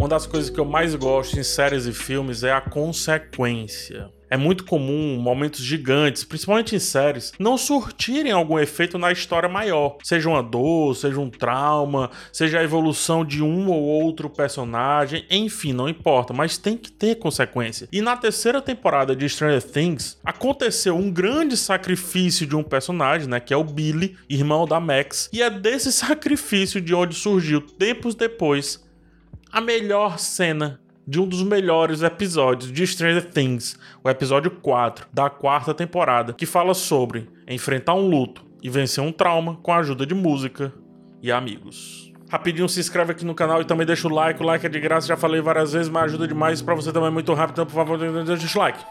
Uma das coisas que eu mais gosto em séries e filmes é a consequência. É muito comum momentos gigantes, principalmente em séries, não surtirem algum efeito na história maior. Seja uma dor, seja um trauma, seja a evolução de um ou outro personagem, enfim, não importa, mas tem que ter consequência. E na terceira temporada de Stranger Things, aconteceu um grande sacrifício de um personagem, né, que é o Billy, irmão da Max, e é desse sacrifício de onde surgiu tempos depois a melhor cena de um dos melhores episódios de Stranger Things, o episódio 4 da quarta temporada, que fala sobre enfrentar um luto e vencer um trauma com a ajuda de música e amigos. Rapidinho se inscreve aqui no canal e também deixa o like, o like é de graça, já falei várias vezes, mas ajuda demais para você também é muito rápido, então por favor, deixa o like.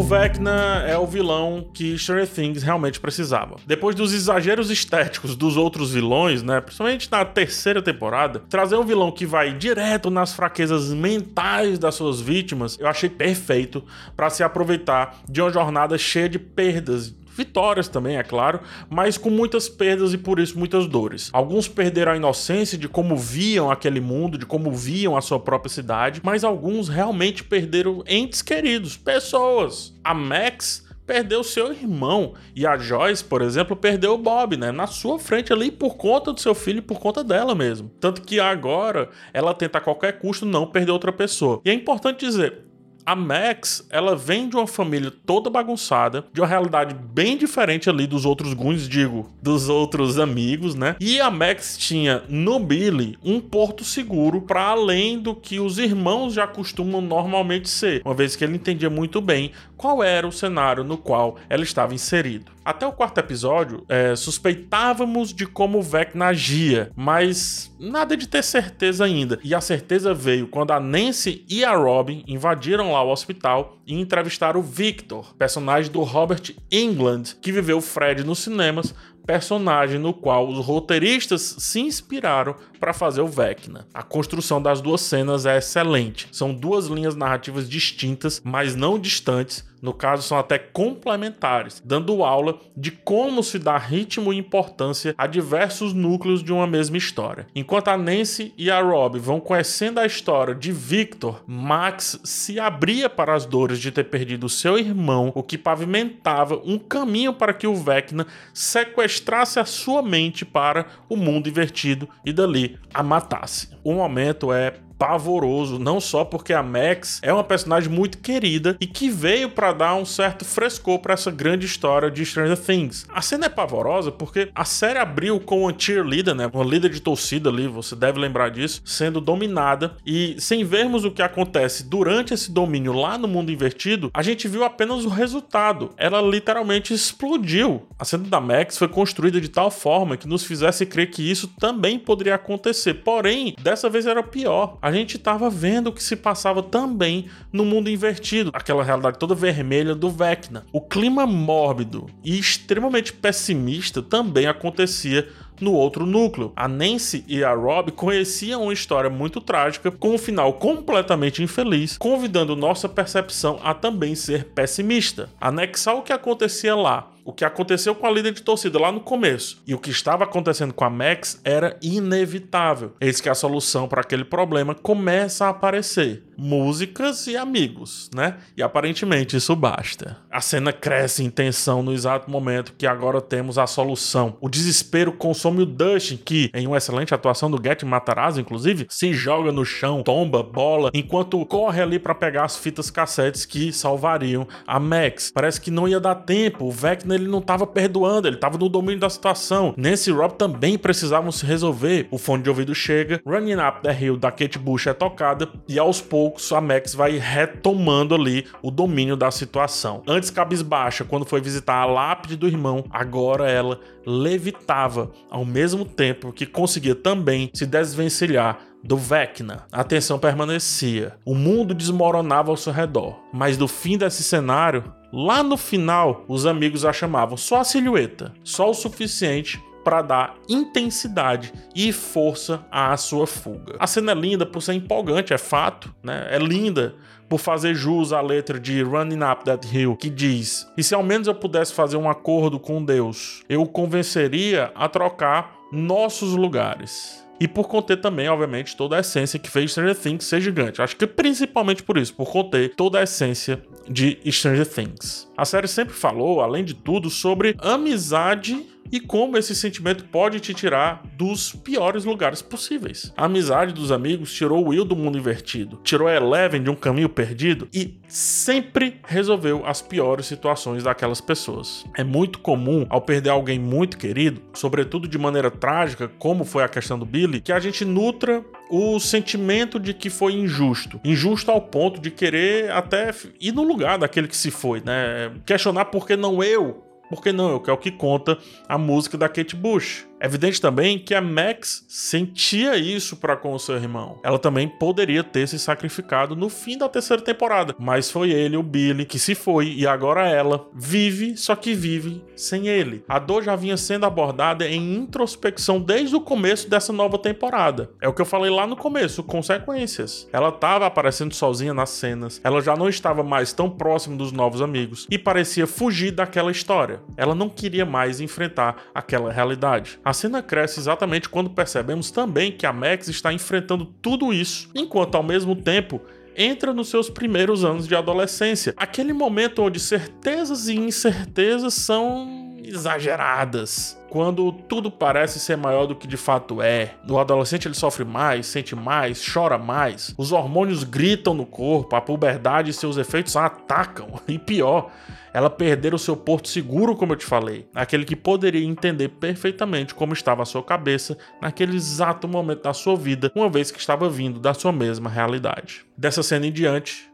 O Vecna é o vilão que Stranger Things realmente precisava. Depois dos exageros estéticos dos outros vilões, né, principalmente na terceira temporada, trazer um vilão que vai direto nas fraquezas mentais das suas vítimas, eu achei perfeito para se aproveitar de uma jornada cheia de perdas, Vitórias também, é claro, mas com muitas perdas e por isso muitas dores. Alguns perderam a inocência de como viam aquele mundo, de como viam a sua própria cidade, mas alguns realmente perderam entes queridos, pessoas. A Max perdeu seu irmão. E a Joyce, por exemplo, perdeu o Bob, né? Na sua frente ali por conta do seu filho e por conta dela mesmo. Tanto que agora ela tenta a qualquer custo não perder outra pessoa. E é importante dizer, a Max, ela vem de uma família toda bagunçada, de uma realidade bem diferente ali dos outros Goons, digo, dos outros amigos, né? E a Max tinha no Billy um porto seguro para além do que os irmãos já costumam normalmente ser, uma vez que ele entendia muito bem qual era o cenário no qual ela estava inserido. Até o quarto episódio, é, suspeitávamos de como o Vecna agia, mas nada de ter certeza ainda. E a certeza veio quando a Nancy e a Robin invadiram lá o hospital e entrevistaram o Victor, personagem do Robert England, que viveu Fred nos cinemas, personagem no qual os roteiristas se inspiraram para fazer o Vecna. A construção das duas cenas é excelente. São duas linhas narrativas distintas, mas não distantes, no caso são até complementares, dando aula de como se dá ritmo e importância a diversos núcleos de uma mesma história. Enquanto a Nancy e a Rob vão conhecendo a história de Victor, Max se abria para as dores de ter perdido seu irmão, o que pavimentava um caminho para que o Vecna sequestrasse a sua mente para o mundo invertido e dali a matasse. O momento é pavoroso, não só porque a Max é uma personagem muito querida e que veio para dar um certo frescor para essa grande história de Stranger Things. A cena é pavorosa porque a série abriu com uma cheerleader, né, uma líder de torcida ali, você deve lembrar disso, sendo dominada e sem vermos o que acontece durante esse domínio lá no mundo invertido, a gente viu apenas o resultado. Ela literalmente explodiu. A cena da Max foi construída de tal forma que nos fizesse crer que isso também poderia acontecer. Porém, dessa vez era pior. A a gente estava vendo o que se passava também no mundo invertido, aquela realidade toda vermelha do Vecna. O clima mórbido e extremamente pessimista também acontecia no outro núcleo. A Nancy e a Rob conheciam uma história muito trágica, com um final completamente infeliz, convidando nossa percepção a também ser pessimista. Anexar o que acontecia lá o que aconteceu com a líder de torcida lá no começo e o que estava acontecendo com a Max era inevitável. Eis que a solução para aquele problema começa a aparecer: músicas e amigos, né? E aparentemente isso basta. A cena cresce em tensão no exato momento que agora temos a solução. O desespero consome o Dustin, que, em uma excelente atuação do Get Matarazzo, inclusive, se joga no chão, tomba, bola, enquanto corre ali para pegar as fitas cassetes que salvariam a Max. Parece que não ia dar tempo, o Vecna ele não estava perdoando, ele estava no domínio da situação. Nancy Rob também precisavam se resolver. O fone de ouvido chega, Running Up the Hill da Kate Bush é tocada e aos poucos a Max vai retomando ali o domínio da situação. Antes cabisbaixa, quando foi visitar a lápide do irmão, agora ela levitava ao mesmo tempo que conseguia também se desvencilhar do Vecna. A tensão permanecia. O mundo desmoronava ao seu redor. Mas do fim desse cenário, Lá no final, os amigos a chamavam só a silhueta, só o suficiente para dar intensidade e força à sua fuga. A cena é linda por ser empolgante, é fato, né? É linda por fazer jus à letra de Running Up That Hill, que diz: E se ao menos eu pudesse fazer um acordo com Deus, eu o convenceria a trocar nossos lugares. E por conter também, obviamente, toda a essência que fez Stranger Things ser gigante. Acho que principalmente por isso, por conter toda a essência de Stranger Things. A série sempre falou, além de tudo, sobre amizade e como esse sentimento pode te tirar dos piores lugares possíveis. A amizade dos amigos tirou Will do mundo invertido, tirou a Eleven de um caminho perdido e sempre resolveu as piores situações daquelas pessoas. É muito comum, ao perder alguém muito querido, sobretudo de maneira trágica, como foi a questão do Billy, que a gente nutra o sentimento de que foi injusto. Injusto ao ponto de querer até ir no lugar daquele que se foi, né? Questionar por que não eu por que não? É o que conta a música da Kate Bush. É evidente também que a Max sentia isso para com o seu irmão. Ela também poderia ter se sacrificado no fim da terceira temporada, mas foi ele, o Billy, que se foi e agora ela vive, só que vive sem ele. A dor já vinha sendo abordada em introspecção desde o começo dessa nova temporada. É o que eu falei lá no começo, consequências. Ela estava aparecendo sozinha nas cenas, ela já não estava mais tão próxima dos novos amigos e parecia fugir daquela história. Ela não queria mais enfrentar aquela realidade. Cena cresce exatamente quando percebemos também que a Max está enfrentando tudo isso, enquanto ao mesmo tempo entra nos seus primeiros anos de adolescência. Aquele momento onde certezas e incertezas são exageradas. Quando tudo parece ser maior do que de fato é. O adolescente ele sofre mais, sente mais, chora mais. Os hormônios gritam no corpo, a puberdade e seus efeitos a atacam. E pior, ela perder o seu porto seguro, como eu te falei, aquele que poderia entender perfeitamente como estava a sua cabeça naquele exato momento da sua vida, uma vez que estava vindo da sua mesma realidade. Dessa cena em diante,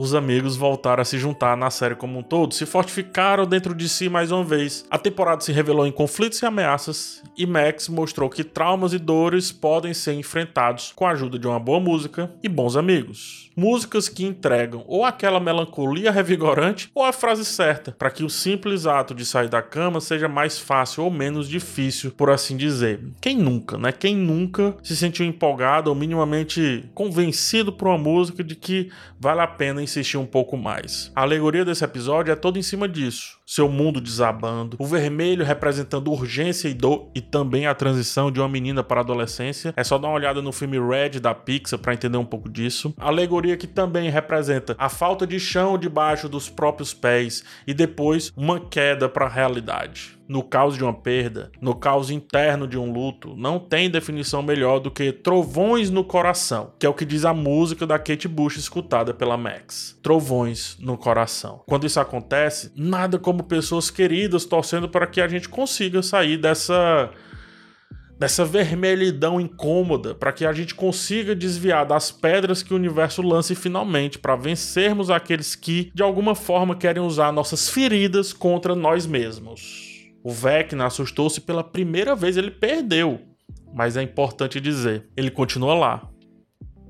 os amigos voltaram a se juntar na série como um todo, se fortificaram dentro de si mais uma vez. A temporada se revelou em conflitos e ameaças, e Max mostrou que traumas e dores podem ser enfrentados com a ajuda de uma boa música e bons amigos. Músicas que entregam ou aquela melancolia revigorante ou a frase certa, para que o simples ato de sair da cama seja mais fácil ou menos difícil, por assim dizer. Quem nunca, né? Quem nunca se sentiu empolgado ou minimamente convencido por uma música de que vale a pena insistir um pouco mais. A alegoria desse episódio é toda em cima disso. Seu mundo desabando, o vermelho representando urgência e dor e também a transição de uma menina para a adolescência. É só dar uma olhada no filme Red da Pixar para entender um pouco disso. A alegoria que também representa a falta de chão debaixo dos próprios pés e depois uma queda para a realidade no caos de uma perda, no caos interno de um luto, não tem definição melhor do que trovões no coração, que é o que diz a música da Kate Bush escutada pela Max. Trovões no coração. Quando isso acontece, nada como pessoas queridas torcendo para que a gente consiga sair dessa dessa vermelhidão incômoda, para que a gente consiga desviar das pedras que o universo lance finalmente, para vencermos aqueles que de alguma forma querem usar nossas feridas contra nós mesmos. O Vecna assustou-se pela primeira vez, ele perdeu. Mas é importante dizer, ele continua lá,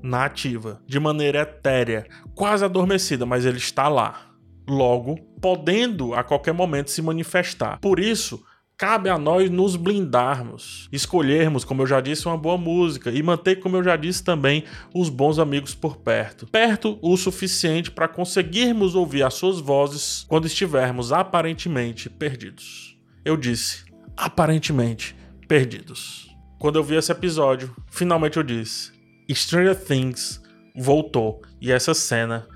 na ativa, de maneira etérea, quase adormecida, mas ele está lá. Logo, podendo a qualquer momento se manifestar. Por isso, cabe a nós nos blindarmos, escolhermos, como eu já disse, uma boa música e manter, como eu já disse também, os bons amigos por perto. Perto o suficiente para conseguirmos ouvir as suas vozes quando estivermos aparentemente perdidos eu disse, aparentemente perdidos. Quando eu vi esse episódio, finalmente eu disse: Stranger Things voltou e essa cena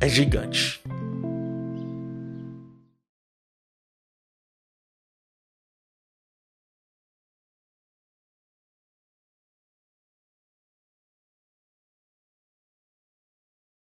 é gigante.